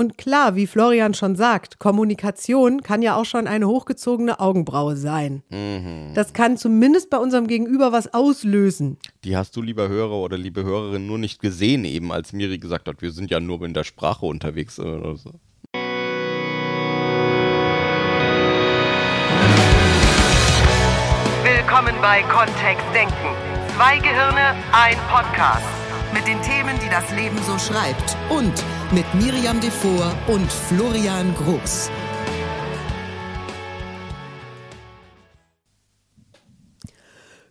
Und klar, wie Florian schon sagt, Kommunikation kann ja auch schon eine hochgezogene Augenbraue sein. Mhm. Das kann zumindest bei unserem Gegenüber was auslösen. Die hast du, lieber Hörer oder liebe Hörerin, nur nicht gesehen, eben als Miri gesagt hat, wir sind ja nur in der Sprache unterwegs oder so. Willkommen bei Kontext Denken. Zwei Gehirne, ein Podcast. Mit den Themen, die das Leben so schreibt. Und mit Miriam Devor und Florian Groß.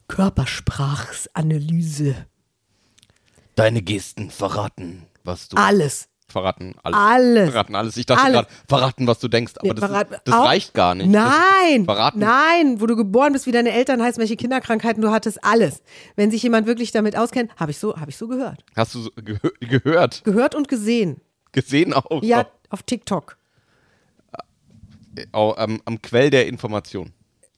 Körpersprachsanalyse. Deine Gesten verraten, was du. Alles. Verraten alles. Alles. Verraten alles. Ich dachte gerade, verraten, was du denkst, aber Nee, das, ist, das reicht gar nicht. Nein, Das, verraten. nein, wo du geboren bist, wie deine Eltern heißen, welche Kinderkrankheiten du hattest, alles. Wenn sich jemand wirklich damit auskennt, habe ich so, habe ich so gehört, Hast du so gehö gehört? gehört und gesehen. Gesehen auch? Ja, auf TikTok. Auch, am, am Quell der Information.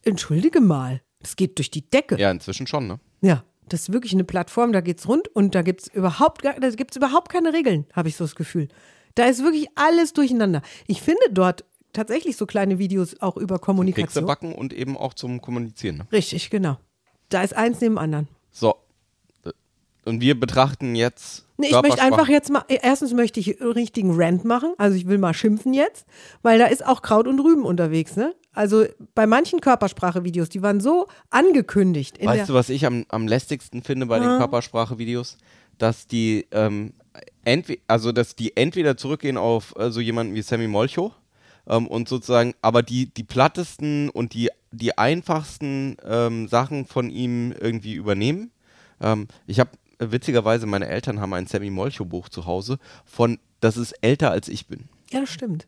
Entschuldige mal, das geht durch die Decke. Ja, inzwischen schon, ne? Ja, das ist wirklich eine Plattform, da geht's rund und da gibt's überhaupt, da gibt's überhaupt keine Regeln, habe ich so das Gefühl. Da ist wirklich alles durcheinander. Ich finde dort tatsächlich so kleine Videos auch über Kekse Kommunikation. backen und eben auch zum Kommunizieren. Ne? Richtig, genau. Da ist eins neben dem anderen. So. Und wir betrachten jetzt. Nee, ich möchte einfach jetzt mal, erstens möchte ich einen richtigen Rant machen, also ich will mal schimpfen jetzt, weil da ist auch Kraut und Rüben unterwegs, ne? Also bei manchen Körpersprache-Videos, die waren so angekündigt. In Weißt du, was ich am, am lästigsten finde bei den Körpersprache-Videos? Dass die, ähm, also dass die entweder zurückgehen auf äh, so jemanden wie Sammy Molcho ähm, und sozusagen, aber die, die plattesten und die, die einfachsten ähm, Sachen von ihm irgendwie übernehmen. Ähm, ich habe witzigerweise, meine Eltern haben ein Sammy Molcho-Buch zu Hause von, das ist älter als ich bin. ja, das stimmt.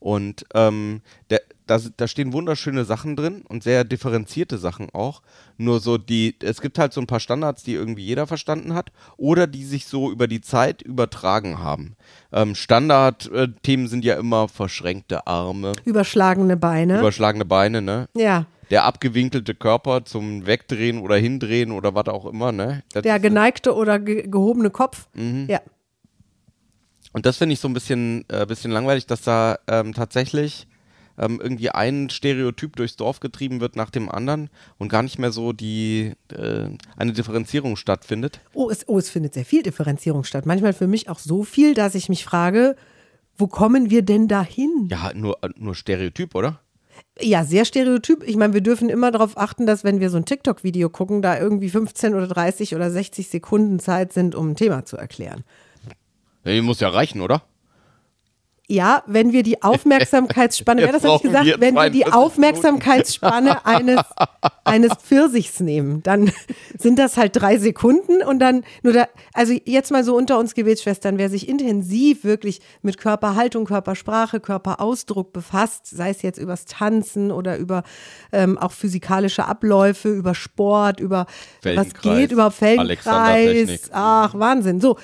Und ähm, der, da, da stehen wunderschöne Sachen drin und sehr differenzierte Sachen auch. Nur so die, es gibt halt so ein paar Standards, die irgendwie jeder verstanden hat oder die sich so über die Zeit übertragen haben. Ähm, Standardthemen sind ja immer verschränkte Arme, Überschlagene Beine. überschlagene Beine, ne? ja. Der abgewinkelte Körper zum Wegdrehen oder Hindrehen oder was auch immer, ne? Das Der geneigte oder ge gehobene Kopf. Mhm. Ja. Und das finde ich so ein bisschen, äh, bisschen langweilig, dass da ähm, tatsächlich ähm, irgendwie ein Stereotyp durchs Dorf getrieben wird nach dem anderen und gar nicht mehr so die äh, eine Differenzierung stattfindet. Oh es, oh, es findet sehr viel Differenzierung statt. Manchmal für mich auch so viel, dass ich mich frage, wo kommen wir denn dahin? Ja, nur, nur Stereotyp, oder? Ja, sehr stereotyp. Ich meine, wir dürfen immer darauf achten, dass wenn wir so ein TikTok-Video gucken, da irgendwie 15 oder 30 oder 60 Sekunden Zeit sind, um ein Thema zu erklären. Die muss ja reichen, oder? Ja, wenn wir die Aufmerksamkeitsspanne, wer hat das brauchen gesagt, wir wenn wir die 42 Aufmerksamkeitsspanne eines, eines Pfirsichs nehmen, dann sind das halt drei Sekunden und dann nur da, also jetzt mal so unter uns Gebetsschwestern, wer sich intensiv wirklich mit Körperhaltung, Körpersprache, Körperausdruck befasst, sei es jetzt übers Tanzen oder über ähm, auch physikalische Abläufe, über Sport, über was geht, über Feldenkreis, Alexandertechnik. ach Wahnsinn, so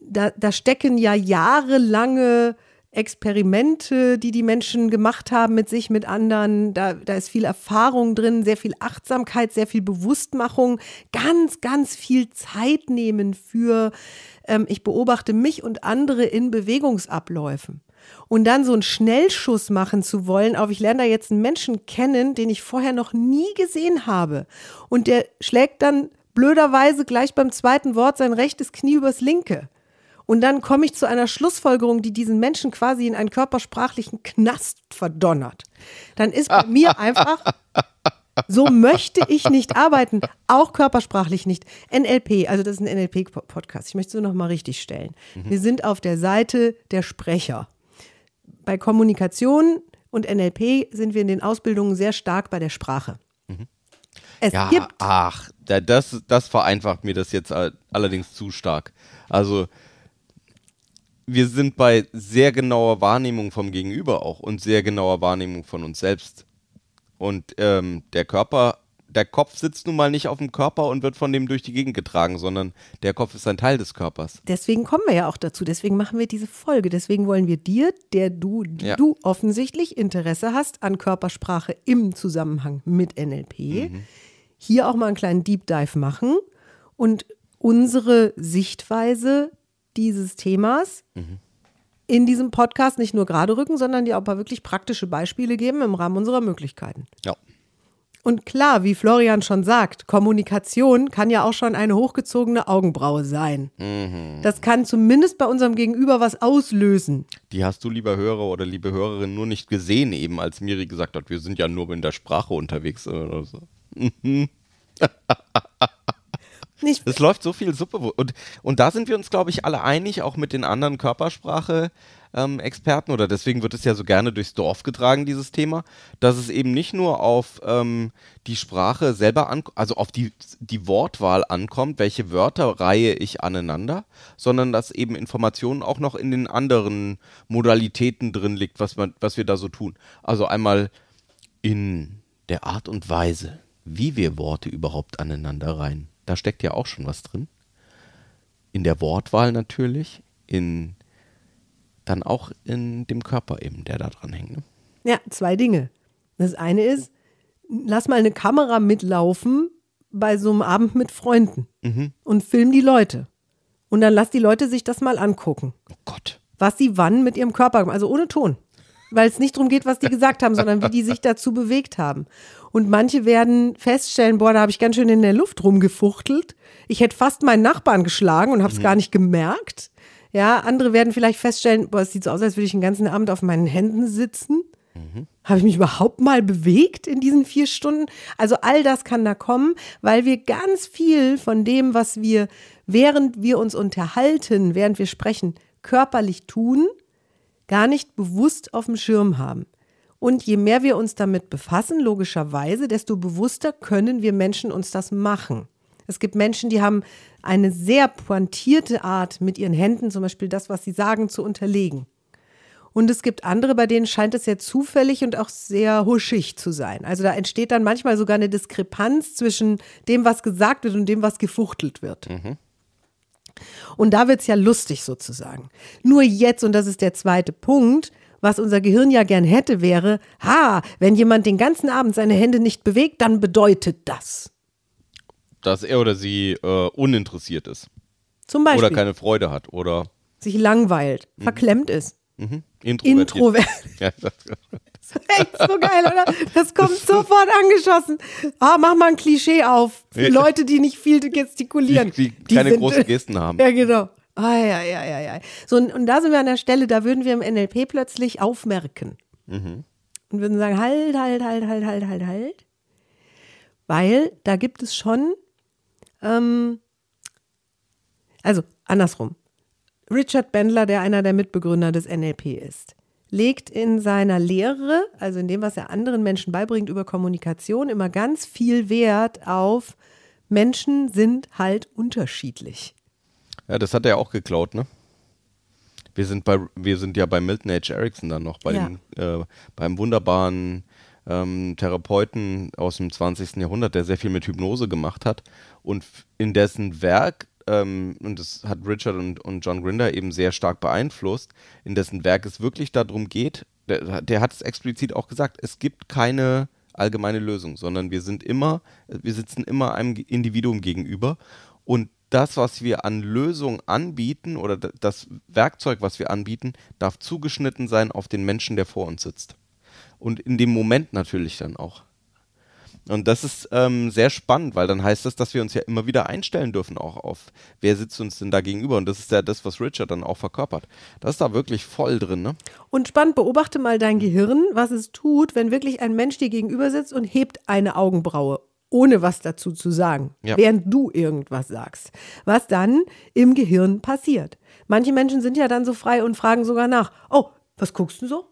da, da stecken ja jahrelange Experimente, die die Menschen gemacht haben mit sich, mit anderen. Da, da ist viel Erfahrung drin, sehr viel Achtsamkeit, sehr viel Bewusstmachung, ganz, ganz viel Zeit nehmen für, ähm, ich beobachte mich und andere in Bewegungsabläufen. Und dann so einen Schnellschuss machen zu wollen, auf ich lerne da jetzt einen Menschen kennen, den ich vorher noch nie gesehen habe. Und der schlägt dann blöderweise gleich beim zweiten Wort sein rechtes Knie übers linke. Und dann komme ich zu einer Schlussfolgerung, die diesen Menschen quasi in einen körpersprachlichen Knast verdonnert. Dann ist bei mir einfach, so möchte ich nicht arbeiten, auch körpersprachlich nicht. NLP, also das ist ein NLP-Podcast, ich möchte es nur noch mal richtig stellen. Wir sind auf der Seite der Sprecher. Bei Kommunikation und NLP sind wir in den Ausbildungen sehr stark bei der Sprache. Es Ja, gibt ach, da, das, das vereinfacht mir das jetzt all- allerdings zu stark. Also wir sind bei sehr genauer Wahrnehmung vom Gegenüber auch und sehr genauer Wahrnehmung von uns selbst. Und ähm, der Körper, der Kopf sitzt nun mal nicht auf dem Körper und wird von dem durch die Gegend getragen, sondern der Kopf ist ein Teil des Körpers. Deswegen kommen wir ja auch dazu. Deswegen machen wir diese Folge. Deswegen wollen wir dir, der du, Ja. du offensichtlich Interesse hast an Körpersprache im Zusammenhang mit NLP, hier auch mal einen kleinen Deep Dive machen und unsere Sichtweise dieses Themas in diesem Podcast nicht nur gerade rücken, sondern dir auch ein paar wirklich praktische Beispiele geben im Rahmen unserer Möglichkeiten. Ja. Und klar, wie Florian schon sagt, Kommunikation kann ja auch schon eine hochgezogene Augenbraue sein. Das kann zumindest bei unserem Gegenüber was auslösen. Die hast du, lieber Hörer oder liebe Hörerin, nur nicht gesehen, eben als Miri gesagt hat, wir sind ja nur in der Sprache unterwegs oder so. Nicht, Es läuft so viel Suppe. Und, und da sind wir uns, glaube ich, alle einig, auch mit den anderen Körpersprache-Experten, oder deswegen wird es ja so gerne durchs Dorf getragen, dieses Thema, dass es eben nicht nur auf ähm, die Sprache selber ankommt, also auf die, die Wortwahl ankommt, welche Wörter reihe ich aneinander, sondern dass eben Informationen auch noch in den anderen Modalitäten drin liegt, was, man, was wir da so tun. Also einmal in der Art und Weise, wie wir Worte überhaupt aneinander reihen. Da steckt ja auch schon was drin. In der Wortwahl natürlich, in dann auch in dem Körper eben, der da dran hängt. Ne? ja, zwei Dinge. Das eine ist, lass mal eine Kamera mitlaufen bei so einem Abend mit Freunden und film die Leute. Und dann lass die Leute sich das mal angucken, Oh Gott. was sie wann mit ihrem Körper, also ohne Ton. Weil es nicht darum geht, was die gesagt haben, sondern wie die sich dazu bewegt haben. Und manche werden feststellen, boah, da habe ich ganz schön in der Luft rumgefuchtelt. Ich hätte fast meinen Nachbarn geschlagen und habe es gar nicht gemerkt. Ja, andere werden vielleicht feststellen, boah, es sieht so aus, als würde ich den ganzen Abend auf meinen Händen sitzen. Habe ich mich überhaupt mal bewegt in diesen vier Stunden? Also all das kann da kommen, weil wir ganz viel von dem, was wir, während wir uns unterhalten, während wir sprechen, körperlich tun, gar nicht bewusst auf dem Schirm haben. Und je mehr wir uns damit befassen, logischerweise, desto bewusster können wir Menschen uns das machen. Es gibt Menschen, die haben eine sehr pointierte Art, mit ihren Händen zum Beispiel das, was sie sagen, zu unterlegen. Und es gibt andere, bei denen scheint es sehr zufällig und auch sehr huschig zu sein. Also da entsteht dann manchmal sogar eine Diskrepanz zwischen dem, was gesagt wird und dem, was gefuchtelt wird. Und da wird es ja lustig sozusagen. Nur jetzt, und das ist der zweite Punkt, was unser Gehirn ja gern hätte, wäre, ha, wenn jemand den ganzen Abend seine Hände nicht bewegt, dann bedeutet das. Dass er oder sie äh, uninteressiert ist. Zum Beispiel Oder keine Freude hat. Oder sich langweilt, verklemmt ist, mhm, introvertiert. introvert. Echt so geil, oder? Das kommt sofort angeschossen. Ah, mach mal ein Klischee auf für. Leute, die nicht viel gestikulieren. die, die keine großen Gesten haben. Ja, genau. Ah, ja, ja, ja, ja. So, und, und da sind wir an der Stelle, da würden wir im NLP plötzlich aufmerken. Und würden sagen, halt, halt, halt, halt, halt, halt, halt. Weil da gibt es schon, ähm, also andersrum. Richard Bendler, der einer der Mitbegründer des NLP ist, legt in seiner Lehre, also in dem, was er anderen Menschen beibringt über Kommunikation, immer ganz viel Wert auf Menschen sind halt unterschiedlich. Ja, das hat er auch geklaut, ne? Wir sind bei, wir sind ja bei Milton H. Erickson dann noch, bei Ja. dem, äh, beim wunderbaren ähm, Therapeuten aus dem 20. Jahrhundert, der sehr viel mit Hypnose gemacht hat und in dessen Werk, ähm, und das hat Richard und, und John Grinder eben sehr stark beeinflusst, in dessen Werk es wirklich darum geht, der, der hat es explizit auch gesagt, es gibt keine allgemeine Lösung, sondern wir sind immer, wir sitzen immer einem Individuum gegenüber und das, was wir an Lösung anbieten oder das Werkzeug, was wir anbieten, darf zugeschnitten sein auf den Menschen, der vor uns sitzt. Und in dem Moment natürlich dann auch. Und das ist ähm, sehr spannend, weil dann heißt das, dass wir uns ja immer wieder einstellen dürfen auch auf, wer sitzt uns denn da gegenüber. Und das ist ja das, was Richard dann auch verkörpert. Das ist da wirklich voll drin, ne? Und spannend, beobachte mal dein Gehirn, was es tut, wenn wirklich ein Mensch dir gegenüber sitzt und hebt eine Augenbraue, ohne was dazu zu sagen, Ja. während du irgendwas sagst. Was dann im Gehirn passiert. Manche Menschen sind ja dann so frei und fragen sogar nach, oh, was guckst du so?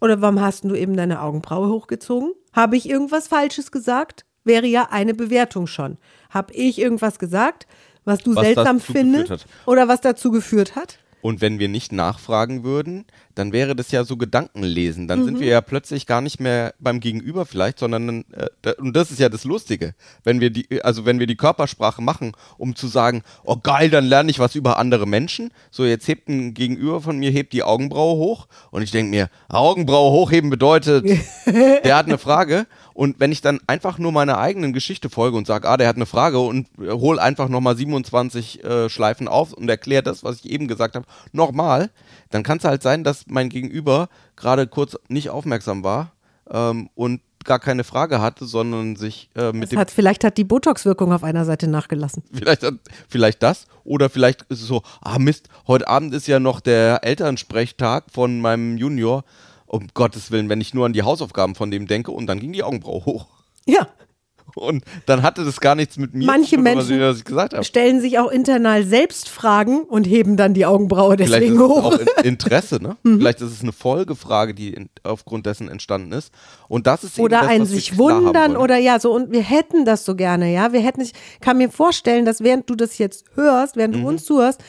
Oder warum hast du eben deine Augenbraue hochgezogen? Habe ich irgendwas Falsches gesagt? Wäre ja eine Bewertung schon. Habe ich irgendwas gesagt, was du Was seltsam findest oder was dazu geführt hat? Und wenn wir nicht nachfragen würden, dann wäre das ja so Gedankenlesen. Dann sind wir ja plötzlich gar nicht mehr beim Gegenüber vielleicht, sondern äh, und das ist ja das Lustige, wenn wir die, also wenn wir die Körpersprache machen, um zu sagen, oh geil, dann lerne ich was über andere Menschen. So jetzt hebt ein Gegenüber von mir hebt die Augenbraue hoch und ich denke mir, Augenbraue hochheben bedeutet, der hat eine Frage. Und wenn ich dann einfach nur meiner eigenen Geschichte folge und sage, ah, der hat eine Frage und äh, hol einfach nochmal 27 äh, Schleifen auf und erkläre das, was ich eben gesagt habe, nochmal, dann kann es halt sein, dass mein Gegenüber gerade kurz nicht aufmerksam war ähm, und gar keine Frage hatte, sondern sich äh, mit Es dem hat, vielleicht hat die Botox-Wirkung auf einer Seite nachgelassen. Vielleicht, hat- vielleicht das. Oder vielleicht ist es so, ah Mist, heute Abend ist ja noch der Elternsprechtag von meinem Junior. Um Gottes Willen, wenn ich nur an die Hausaufgaben von dem denke und dann ging die Augenbraue hoch. Ja. Und dann hatte das gar nichts mit mir Manche zu tun, Menschen was ich gesagt habe. Stellen sich auch internal selbst Fragen und heben dann die Augenbraue Vielleicht ist deswegen es hoch. auch in- Interesse, ne? Vielleicht ist es eine Folgefrage, die in, aufgrund dessen entstanden ist. Und das ist oder das, ein sich wundern oder ja, so und wir hätten das so gerne, ja. Wir hätten, ich kann mir vorstellen, dass während du das jetzt hörst, während Mhm. du uns zuhörst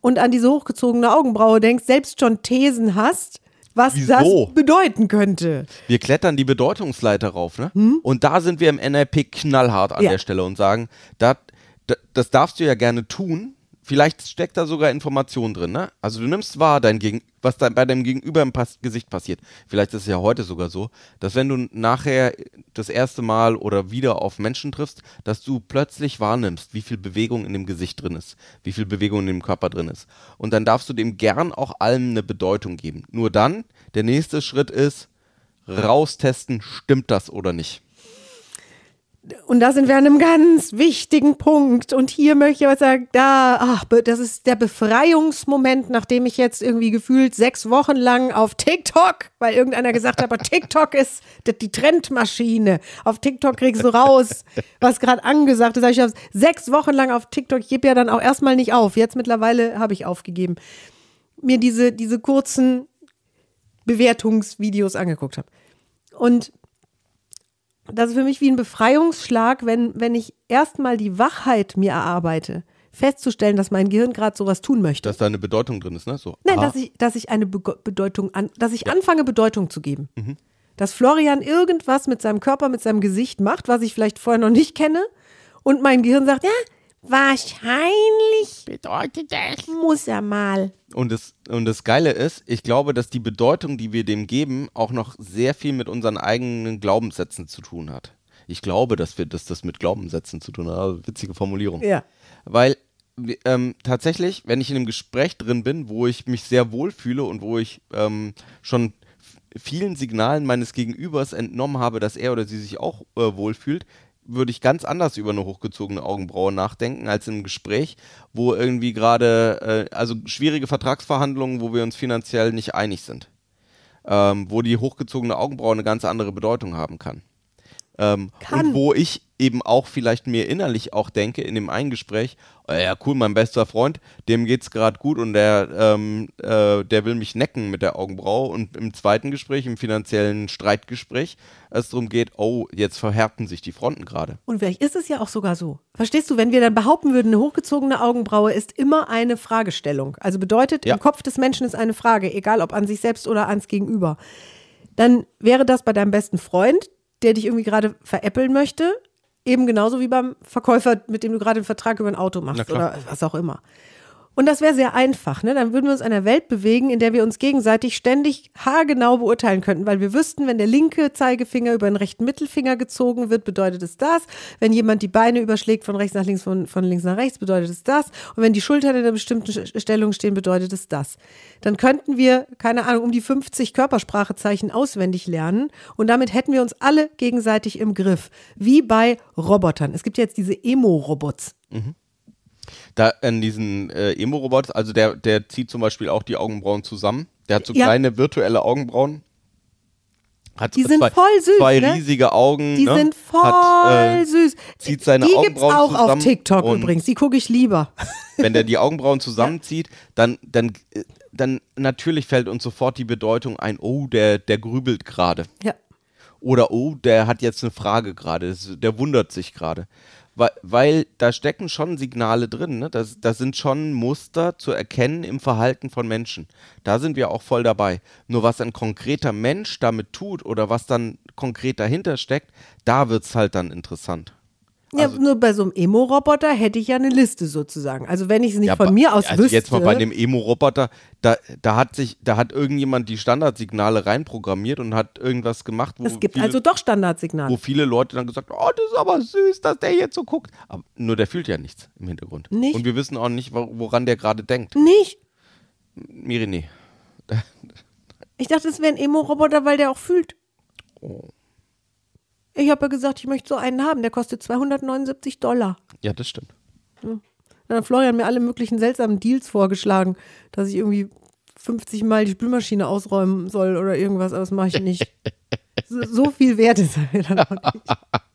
und an diese hochgezogene Augenbraue denkst, selbst schon Thesen hast, was Wieso? das bedeuten könnte. Wir klettern die Bedeutungsleiter rauf, ne? Und da sind wir im NLP knallhart an Hm? Ja. der Stelle und sagen, dat, das darfst du ja gerne tun. Vielleicht steckt da sogar Information drin, ne? Also du nimmst wahr, dein Gegen was da bei deinem Gegenüber im Pas Gesicht passiert. Vielleicht ist es ja heute sogar so, dass wenn du nachher das erste Mal oder wieder auf Menschen triffst, dass du plötzlich wahrnimmst, wie viel Bewegung in dem Gesicht drin ist, wie viel Bewegung in dem Körper drin ist. Und dann darfst du dem gern auch allem eine Bedeutung geben. Nur dann, der nächste Schritt ist, raustesten, stimmt das oder nicht. Und da sind wir an einem ganz wichtigen Punkt. Und hier möchte ich aber sagen, da, ach, das ist der Befreiungsmoment, nachdem ich jetzt irgendwie gefühlt sechs Wochen lang auf TikTok, weil irgendeiner gesagt hat, aber TikTok ist die Trendmaschine. Auf TikTok kriegst du raus, was gerade angesagt ist. Ich habe sechs Wochen lang auf TikTok, ich gebe ja dann auch erstmal nicht auf. Jetzt mittlerweile habe ich aufgegeben. Mir diese, diese kurzen Bewertungsvideos angeguckt habe. Und das ist für mich wie ein Befreiungsschlag, wenn, wenn ich erstmal die Wachheit mir erarbeite, festzustellen, dass mein Gehirn gerade sowas tun möchte. Dass da eine Bedeutung drin ist, ne? So, Nein, ah, dass ich, dass ich eine Bego- Bedeutung an, dass ich anfange, Bedeutung zu geben. Mhm. Dass Florian irgendwas mit seinem Körper, mit seinem Gesicht macht, was ich vielleicht vorher noch nicht kenne. Und mein Gehirn sagt, ja, wahrscheinlich bedeutet das. Muss er mal. Und das, und das Geile ist, ich glaube, dass die Bedeutung, die wir dem geben, auch noch sehr viel mit unseren eigenen Glaubenssätzen zu tun hat. Ich glaube, dass wir, dass das mit Glaubenssätzen zu tun hat. Also, witzige Formulierung. Ja. Weil ähm, tatsächlich, wenn ich in einem Gespräch drin bin, wo ich mich sehr wohl fühle und wo ich ähm, schon vielen Signalen meines Gegenübers entnommen habe, dass er oder sie sich auch äh, wohlfühlt, würde ich ganz anders über eine hochgezogene Augenbraue nachdenken als im Gespräch, wo irgendwie gerade, äh, also schwierige Vertragsverhandlungen, wo wir uns finanziell nicht einig sind. Ähm, wo die hochgezogene Augenbraue eine ganz andere Bedeutung haben kann. Ähm. Und wo ich eben auch vielleicht mir innerlich auch denke in dem einen Gespräch, oh ja cool, mein bester Freund, dem geht's gerade gut und der, ähm, äh, der will mich necken mit der Augenbraue und im zweiten Gespräch, im finanziellen Streitgespräch, es darum geht, oh, jetzt verhärten sich die Fronten gerade. Und vielleicht ist es ja auch sogar so. Verstehst du, wenn wir dann behaupten würden, eine hochgezogene Augenbraue ist immer eine Fragestellung. Also bedeutet, Ja. im Kopf des Menschen ist eine Frage, egal ob an sich selbst oder ans Gegenüber. Dann wäre das bei deinem besten Freund, der dich irgendwie gerade veräppeln möchte, eben genauso wie beim Verkäufer, mit dem du gerade einen Vertrag über ein Auto machst oder was auch immer. Und das wäre sehr einfach, ne? Dann würden wir uns in einer Welt bewegen, in der wir uns gegenseitig ständig haargenau beurteilen könnten, weil wir wüssten, wenn der linke Zeigefinger über den rechten Mittelfinger gezogen wird, bedeutet es das. Wenn jemand die Beine überschlägt von rechts nach links, von, von links nach rechts, bedeutet es das. Und wenn die Schultern in einer bestimmten Stellung stehen, bedeutet es das. Dann könnten wir, keine Ahnung, um die 50 Körpersprachezeichen auswendig lernen und damit hätten wir uns alle gegenseitig im Griff. Wie bei Robotern. Es gibt jetzt diese Emo-Robots. Da an diesen äh, Emo-Robots, also der, der zieht zum Beispiel auch die Augenbrauen zusammen. Der hat so Ja. kleine virtuelle Augenbrauen. Hat Die sind zwei, voll süß, Zwei ne? riesige Augen. Die ne? sind voll Hat, äh, süß. zieht seine die gibt's Augenbrauen auch auf zusammen TikTok und- übrigens. Die gucke ich lieber. wenn der die Augenbrauen zusammenzieht, dann, dann, äh, dann natürlich fällt uns sofort die Bedeutung ein, oh, der, der grübelt gerade. Ja. Oder oh, der hat jetzt eine Frage gerade, der wundert sich gerade. Weil, weil da stecken schon Signale drin. Ne? Das, das sind schon Muster zu erkennen im Verhalten von Menschen. Da sind wir auch voll dabei. Nur was ein konkreter Mensch damit tut oder was dann konkret dahinter steckt, da wird es halt dann interessant. Ja, Also- nur bei so einem Emo-Roboter hätte ich ja eine Liste sozusagen. Also wenn ich es nicht Ja, von mir aus also wüsste. jetzt mal bei dem Emo-Roboter, da, da hat sich, da hat irgendjemand die Standardsignale reinprogrammiert und hat irgendwas gemacht, wo, es gibt viele, also doch Standardsignale. wo viele Leute dann gesagt haben, oh, das ist aber süß, dass der jetzt so guckt. Aber nur der fühlt ja nichts im Hintergrund. Nicht? Und wir wissen auch nicht, wo- woran der gerade denkt. Nicht? Miri, nee. Ich dachte, es wäre ein Emo-Roboter, weil der auch fühlt. Oh. Ich habe ja gesagt, ich möchte so einen haben. Der kostet 279 Dollar. Ja, das stimmt. Dann hat Florian mir alle möglichen seltsamen Deals vorgeschlagen, dass ich irgendwie 50 Mal die Spülmaschine ausräumen soll oder irgendwas, aber das mache ich nicht. so, so viel wert ist er mir dann auch nicht.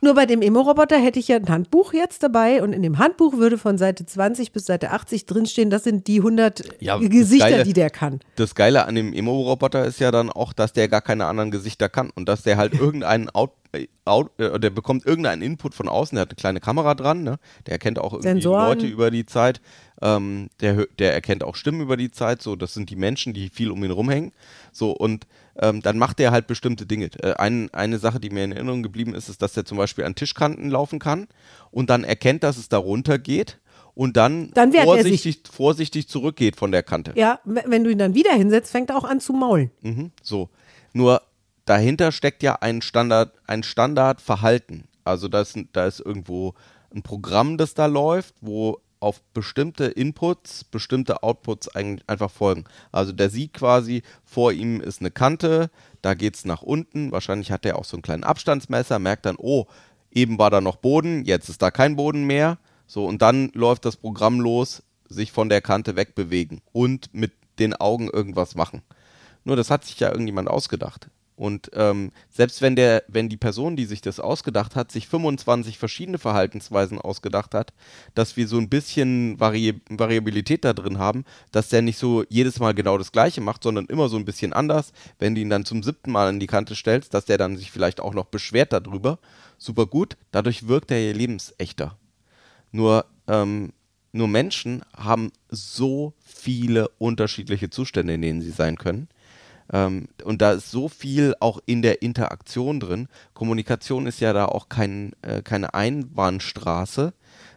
Nur bei dem Emo-Roboter hätte ich ja ein Handbuch jetzt dabei und in dem Handbuch würde von Seite 20 bis Seite 80 drinstehen, das sind die 100 Ja, Gesichter, Geile- die der kann. Das Geile an dem Emo-Roboter ist ja dann auch, dass der gar keine anderen Gesichter kann und dass der halt irgendeinen Out, äh, out, äh, der bekommt irgendeinen Input von außen, der hat eine kleine Kamera dran, ne? der erkennt auch irgendwie Sensoren. Leute über die Zeit, ähm, der, der erkennt auch Stimmen über die Zeit, so, das sind die Menschen, die viel um ihn rumhängen, so, und ähm, dann macht der halt bestimmte Dinge. Äh, ein, eine Sache, die mir in Erinnerung geblieben ist, ist, dass der zum Beispiel an Tischkanten laufen kann und dann erkennt, dass es da runter geht und dann, Dann er vorsichtig, vorsichtig zurückgeht von der Kante. Ja, wenn du ihn dann wieder hinsetzt, fängt er auch an zu maulen. Mhm, so. Nur dahinter steckt ja ein Standard, ein Standardverhalten. Also da ist, da ist irgendwo ein Programm, das da läuft, wo auf bestimmte Inputs, bestimmte Outputs ein, einfach folgen. Also der sieht quasi, vor ihm ist eine Kante, da geht es nach unten. Wahrscheinlich hat er auch so einen kleinen Abstandsmesser, merkt dann, oh, eben war da noch Boden, jetzt ist da kein Boden mehr. So, und dann läuft das Programm los, sich von der Kante wegbewegen und mit den Augen irgendwas machen. Nur das hat sich ja irgendjemand ausgedacht. Und ähm, selbst wenn der, wenn die Person, die sich das ausgedacht hat, sich 25 verschiedene Verhaltensweisen ausgedacht hat, dass wir so ein bisschen Vari Variabilität da drin haben, dass der nicht so jedes Mal genau das Gleiche macht, sondern immer so ein bisschen anders. Wenn du ihn dann zum siebten Mal an die Kante stellst, dass der dann sich vielleicht auch noch beschwert darüber. Super gut. Dadurch wirkt er lebensechter. Nur, ähm, nur Menschen haben so viele unterschiedliche Zustände, in denen sie sein können. Ähm, und da ist so viel auch in der Interaktion drin. Kommunikation ist ja da auch kein, äh, keine Einbahnstraße.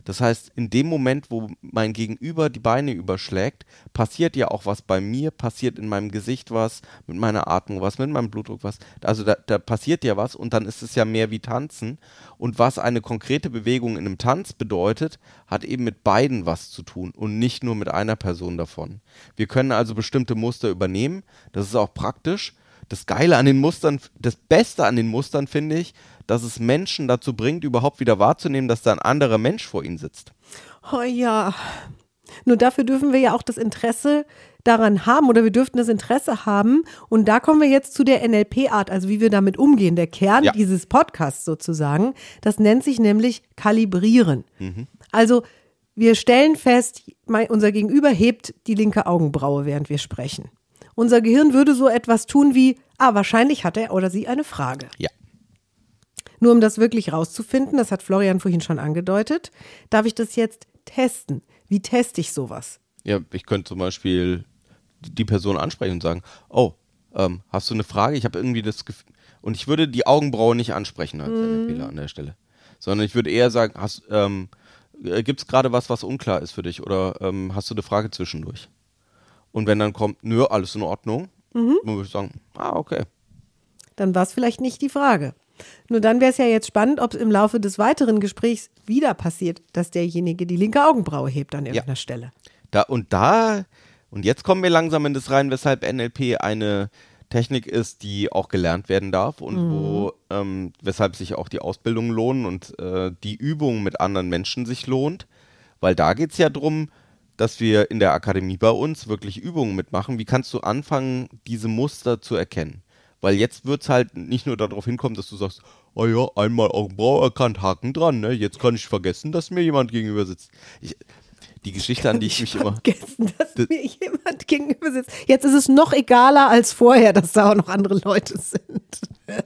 Das heißt, in dem Moment, wo mein Gegenüber die Beine überschlägt, passiert ja auch was bei mir, passiert in meinem Gesicht was, mit meiner Atmung was, mit meinem Blutdruck was. Also da, da passiert ja was und dann ist es ja mehr wie Tanzen. Und was eine konkrete Bewegung in einem Tanz bedeutet, hat eben mit beiden was zu tun und nicht nur mit einer Person davon. Wir können also bestimmte Muster übernehmen. Das ist auch praktisch. Das Geile an den Mustern, das Beste an den Mustern finde ich, dass es Menschen dazu bringt, überhaupt wieder wahrzunehmen, dass da ein anderer Mensch vor ihnen sitzt. Oh ja. Nur dafür dürfen wir ja auch das Interesse daran haben oder wir dürften das Interesse haben. Und da kommen wir jetzt zu der NLP-Art, also wie wir damit umgehen. Der Kern Ja. dieses Podcasts sozusagen, das nennt sich nämlich Kalibrieren. Also wir stellen fest, unser Gegenüber hebt die linke Augenbraue, während wir sprechen. Unser Gehirn würde so etwas tun wie, ah, wahrscheinlich hat er oder sie eine Frage. Ja. Nur um das wirklich rauszufinden, das hat Florian vorhin schon angedeutet, darf ich das jetzt testen. Wie teste ich sowas? Ja, ich könnte zum Beispiel die Person ansprechen und sagen, oh, ähm, hast du eine Frage? Ich habe irgendwie das Gefühl, und ich würde die Augenbraue nicht ansprechen als NLPler an der Stelle, sondern ich würde eher sagen, hast, ähm, gibt es gerade was, was unklar ist für dich oder ähm, hast du eine Frage zwischendurch? Und wenn dann kommt, nö, alles in Ordnung, dann würde ich sagen, ah, okay. Dann war es vielleicht nicht die Frage. Nur dann wäre es ja jetzt spannend, ob es im Laufe des weiteren Gesprächs wieder passiert, dass derjenige die linke Augenbraue hebt an irgendeiner Stelle. Da und da, und jetzt kommen wir langsam in das rein, weshalb NLP eine Technik ist, die auch gelernt werden darf und wo, ähm, weshalb sich auch die Ausbildung lohnen und äh, die Übung mit anderen Menschen sich lohnt. Weil da geht es ja darum, dass wir in der Akademie bei uns wirklich Übungen mitmachen. Wie kannst du anfangen, diese Muster zu erkennen? Weil jetzt wird es halt nicht nur darauf hinkommen, dass du sagst, oh ja, einmal Augenbraue erkannt, Haken dran, ne? Jetzt kann ich vergessen, dass mir jemand gegenüber sitzt. Ich, die Geschichte, an die ich mich immer. Vergessen, dass Das- mir jemand gegenüber sitzt. Jetzt ist es noch egaler als vorher, dass da auch noch andere Leute sind.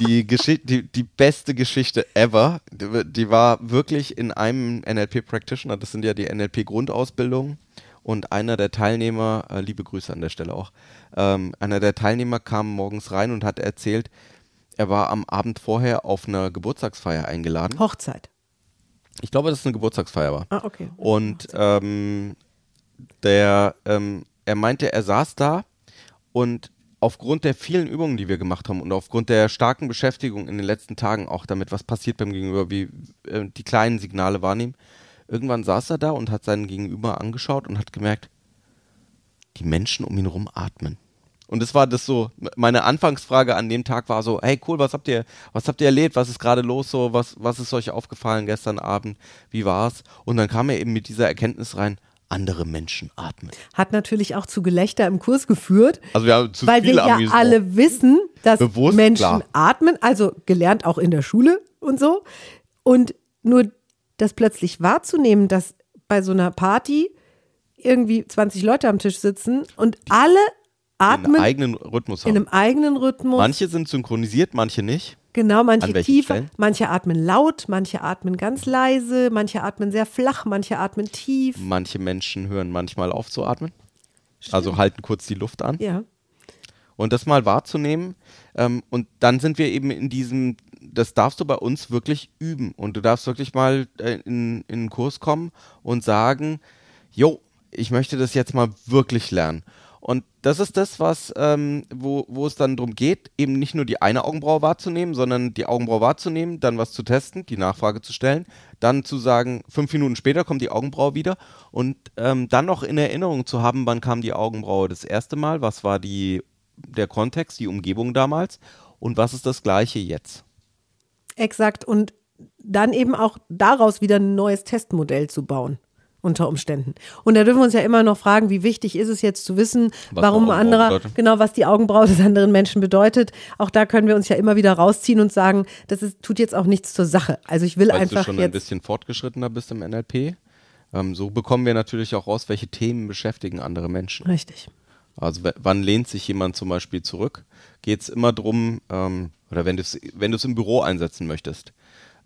die, Geschichte, die, die beste Geschichte ever. Die, die war wirklich in einem NLP-Practitioner, das sind ja die NLP-Grundausbildungen. Und einer der Teilnehmer, äh, liebe Grüße an der Stelle auch, ähm, einer der Teilnehmer kam morgens rein und hat erzählt, er war am Abend vorher auf einer Geburtstagsfeier eingeladen. Hochzeit. Ich glaube, dass es eine Geburtstagsfeier war. Ah, okay. Und ähm, der, ähm, er meinte, er saß da und aufgrund der vielen Übungen, die wir gemacht haben und aufgrund der starken Beschäftigung in den letzten Tagen auch damit, was passiert beim Gegenüber, wie äh, die kleinen Signale wahrnehmen, irgendwann saß er da und hat seinen Gegenüber angeschaut und hat gemerkt, die Menschen um ihn herum atmen. Und das war das so, meine Anfangsfrage an dem Tag war so, hey cool, was habt ihr, was habt ihr erlebt, was ist gerade los so, was, was ist euch aufgefallen gestern Abend, wie war's? Und dann kam er eben mit dieser Erkenntnis rein, andere Menschen atmen. Hat natürlich auch zu Gelächter im Kurs geführt. Also wir haben zu weil wir ja alle wissen, dass Bewusst, Menschen klar. atmen, also gelernt auch in der Schule und so. Und nur das plötzlich wahrzunehmen, dass bei so einer Party irgendwie 20 Leute am Tisch sitzen und alle atmen eigenen Rhythmus in haben. einem eigenen Rhythmus. Manche sind synchronisiert, manche nicht. Genau, manche tiefer, Stellen? manche atmen laut, manche atmen ganz leise, manche atmen sehr flach, manche atmen tief. Manche Menschen hören manchmal auf zu atmen. Also halten kurz die Luft an. Ja. Und das mal wahrzunehmen. Ähm, und dann sind wir eben in diesem, das darfst du bei uns wirklich üben. Und du darfst wirklich mal äh, in, in einen Kurs kommen und sagen, jo, ich möchte das jetzt mal wirklich lernen. Und das ist das, was, ähm, wo, wo es dann darum geht, eben nicht nur die eine Augenbraue wahrzunehmen, sondern die Augenbraue wahrzunehmen, dann was zu testen, die Nachfrage zu stellen, dann zu sagen, fünf Minuten später kommt die Augenbraue wieder und ähm, dann noch in Erinnerung zu haben, wann kam die Augenbraue das erste Mal, was war die, der Kontext, die Umgebung damals und was ist das gleiche jetzt. Exakt. Und dann eben auch daraus wieder ein neues Testmodell zu bauen. Unter Umständen. Und da dürfen wir uns ja immer noch fragen, wie wichtig ist es jetzt zu wissen, Was warum ein anderer, genau, was die Augenbraue des anderen Menschen bedeutet. Auch da können wir uns ja immer wieder rausziehen und sagen, das ist, tut jetzt auch nichts zur Sache. Also ich will Weil du einfach schon ein jetzt. bisschen fortgeschrittener bist im NLP. Ähm, so bekommen wir natürlich auch raus, welche Themen beschäftigen andere Menschen. Richtig. Also wann lehnt sich jemand zum Beispiel zurück? Geht es immer drum, ähm, oder wenn du es wenn im Büro einsetzen möchtest,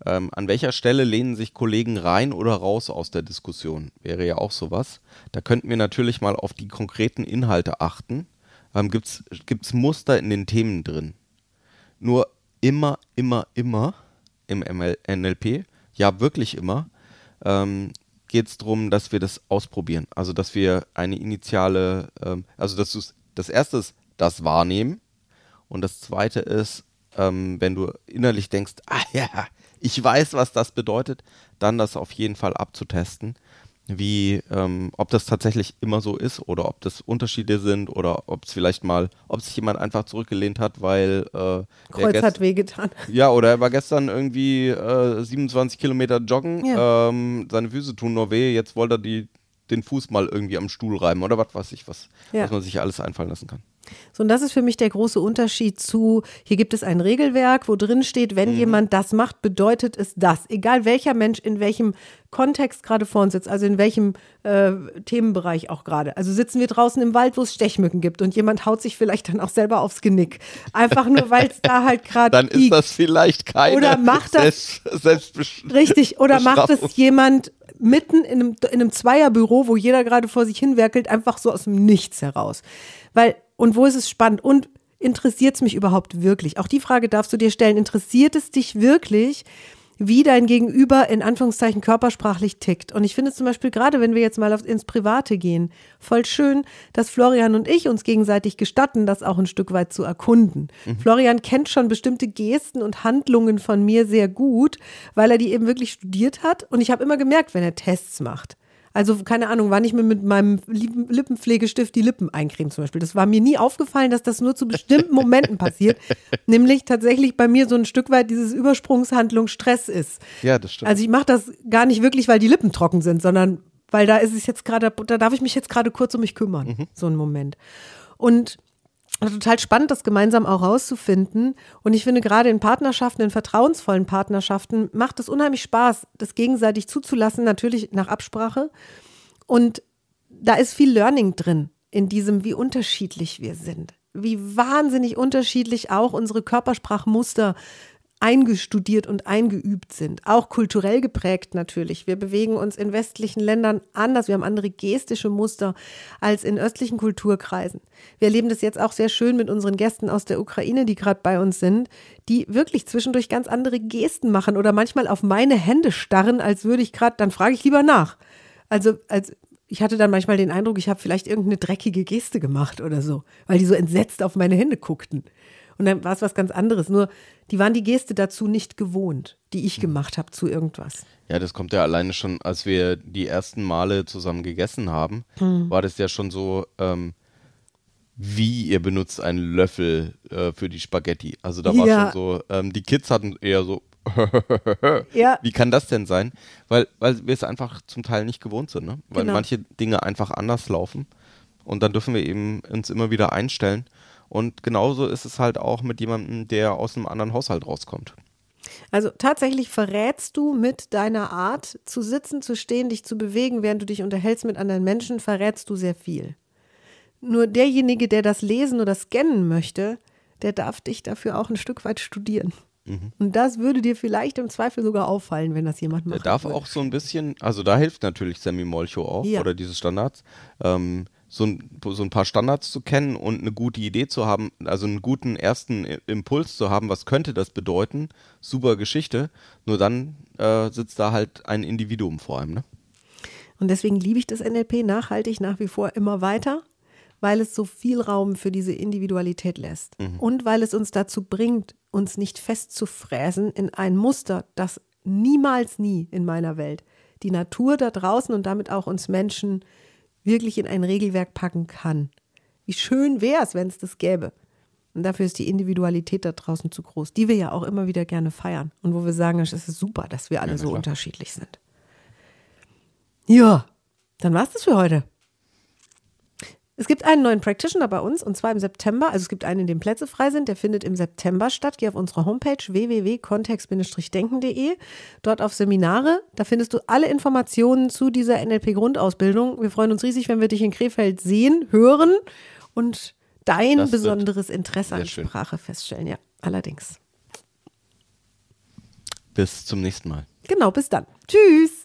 ähm, an welcher Stelle lehnen sich Kollegen rein oder raus aus der Diskussion? Wäre ja auch sowas. Da könnten wir natürlich mal auf die konkreten Inhalte achten. Ähm, Gibt es Muster in den Themen drin? Nur immer, immer, immer im ML NLP, ja wirklich immer, ähm, geht es darum, dass wir das ausprobieren. Also dass wir eine initiale, ähm, also dass du's- das erste ist das Wahrnehmen und das zweite ist, ähm, wenn du innerlich denkst, ah ja, ich weiß, was das bedeutet, dann das auf jeden Fall abzutesten, wie, ähm, ob das tatsächlich immer so ist oder ob das Unterschiede sind oder ob es vielleicht mal, ob sich jemand einfach zurückgelehnt hat, weil äh, Kreuz hat wehgetan. ja, oder er war gestern irgendwie äh, 27 Kilometer joggen, Ja. ähm, seine Füße tun nur weh, jetzt wollte er die, den Fuß mal irgendwie am Stuhl reiben oder was weiß ich, was, Ja. was man sich alles einfallen lassen kann. So, und das ist für mich der große Unterschied zu, hier gibt es ein Regelwerk, wo drin steht, wenn jemand das macht, bedeutet es das. Egal welcher Mensch in welchem Kontext gerade vor uns sitzt, also in welchem äh, Themenbereich auch gerade. Also sitzen wir draußen im Wald, wo es Stechmücken gibt und jemand haut sich vielleicht dann auch selber aufs Genick. Einfach nur, weil es da halt gerade Dann ist das vielleicht keine Oder macht das- Selbst, Richtig, oder macht es jemand mitten in einem, in einem Zweierbüro, wo jeder gerade vor sich hinwerkelt, einfach so aus dem Nichts heraus. Weil, und wo ist es spannend? Und interessiert es mich überhaupt wirklich? Auch die Frage darfst du dir stellen. Interessiert es dich wirklich, wie dein Gegenüber in Anführungszeichen körpersprachlich tickt? Und ich finde zum Beispiel gerade, wenn wir jetzt mal ins Private gehen, voll schön, dass Florian und ich uns gegenseitig gestatten, das auch ein Stück weit zu erkunden. Florian kennt schon bestimmte Gesten und Handlungen von mir sehr gut, weil er die eben wirklich studiert hat. Und ich habe immer gemerkt, wenn er Tests macht. Also, keine Ahnung, wann ich mir mit meinem Lippen- Lippenpflegestift die Lippen eincreme zum Beispiel. Das war mir nie aufgefallen, dass das nur zu bestimmten Momenten passiert. Nämlich tatsächlich bei mir so ein Stück weit dieses Übersprungshandlung Stress ist. Ja, das stimmt. Also ich mache das gar nicht wirklich, weil die Lippen trocken sind, sondern weil da ist es jetzt gerade, da darf ich mich jetzt gerade kurz um mich kümmern. So ein Moment. Und total spannend, das gemeinsam auch rauszufinden. Und ich finde, gerade in Partnerschaften, in vertrauensvollen Partnerschaften, macht es unheimlich Spaß, das gegenseitig zuzulassen, natürlich nach Absprache. Und da ist viel Learning drin, in diesem, wie unterschiedlich wir sind. wie wahnsinnig unterschiedlich auch unsere Körpersprachmuster eingestudiert und eingeübt sind. Auch kulturell geprägt natürlich. Wir bewegen uns in westlichen Ländern anders. Wir haben andere gestische Muster als in östlichen Kulturkreisen. Wir erleben das jetzt auch sehr schön mit unseren Gästen aus der Ukraine, die gerade bei uns sind, die wirklich zwischendurch ganz andere Gesten machen oder manchmal auf meine Hände starren, als würde ich gerade, dann frage ich lieber nach. Also als ich hatte dann manchmal den Eindruck, ich habe vielleicht irgendeine dreckige Geste gemacht oder so, weil die so entsetzt auf meine Hände guckten. Und dann war es was ganz anderes. Nur, die waren die Geste dazu nicht gewohnt, die ich gemacht habe zu irgendwas. Ja, das kommt ja alleine schon, als wir die ersten Male zusammen gegessen haben, Hm. war das ja schon so, ähm, wie ihr benutzt einen Löffel äh, für die Spaghetti. Also da war Ja. schon so, ähm, die Kids hatten eher so, Ja. wie kann das denn sein? Weil, weil wir es einfach zum Teil nicht gewohnt sind, ne? Weil Genau. manche Dinge einfach anders laufen. Und dann dürfen wir eben uns immer wieder einstellen. Und genauso ist es halt auch mit jemandem, der aus einem anderen Haushalt rauskommt. Also tatsächlich verrätst du mit deiner Art zu sitzen, zu stehen, dich zu bewegen, während du dich unterhältst mit anderen Menschen, verrätst du sehr viel. Nur derjenige, der das lesen oder scannen möchte, der darf dich dafür auch ein Stück weit studieren. Und das würde dir vielleicht im Zweifel sogar auffallen, wenn das jemand Der macht. darf auch so ein bisschen, also da hilft natürlich Sammy Molcho auch, Ja. oder diese Standards, ähm, so, ein, so ein paar Standards zu kennen und eine gute Idee zu haben, also einen guten ersten Impuls zu haben, was könnte das bedeuten, super Geschichte, nur dann äh, sitzt da halt ein Individuum vor einem, ne? Und deswegen liebe ich das NLP nachhaltig nach wie vor immer weiter, weil es so viel Raum für diese Individualität lässt. Und weil es uns dazu bringt, uns nicht festzufräsen in ein Muster, das niemals nie in meiner Welt die Natur da draußen und damit auch uns Menschen wirklich in ein Regelwerk packen kann. Wie schön wäre es, wenn es das gäbe. Und dafür ist die Individualität da draußen zu groß, die wir ja auch immer wieder gerne feiern. Und wo wir sagen, es ist super, dass wir alle na so unterschiedlich sind. Ja, dann war's das für heute. Es gibt einen neuen Practitioner bei uns und zwar im September. Also es gibt einen, in dem Plätze frei sind. Der findet im September statt. Geh auf unsere Homepage www.kontext-denken.de. Dort auf Seminare. Da findest du alle Informationen zu dieser NLP-Grundausbildung. Wir freuen uns riesig, wenn wir dich in Krefeld sehen, hören und dein Das besonderes Interesse an. Sprache feststellen. Ja, allerdings. Bis zum nächsten Mal. Genau, bis dann. Tschüss.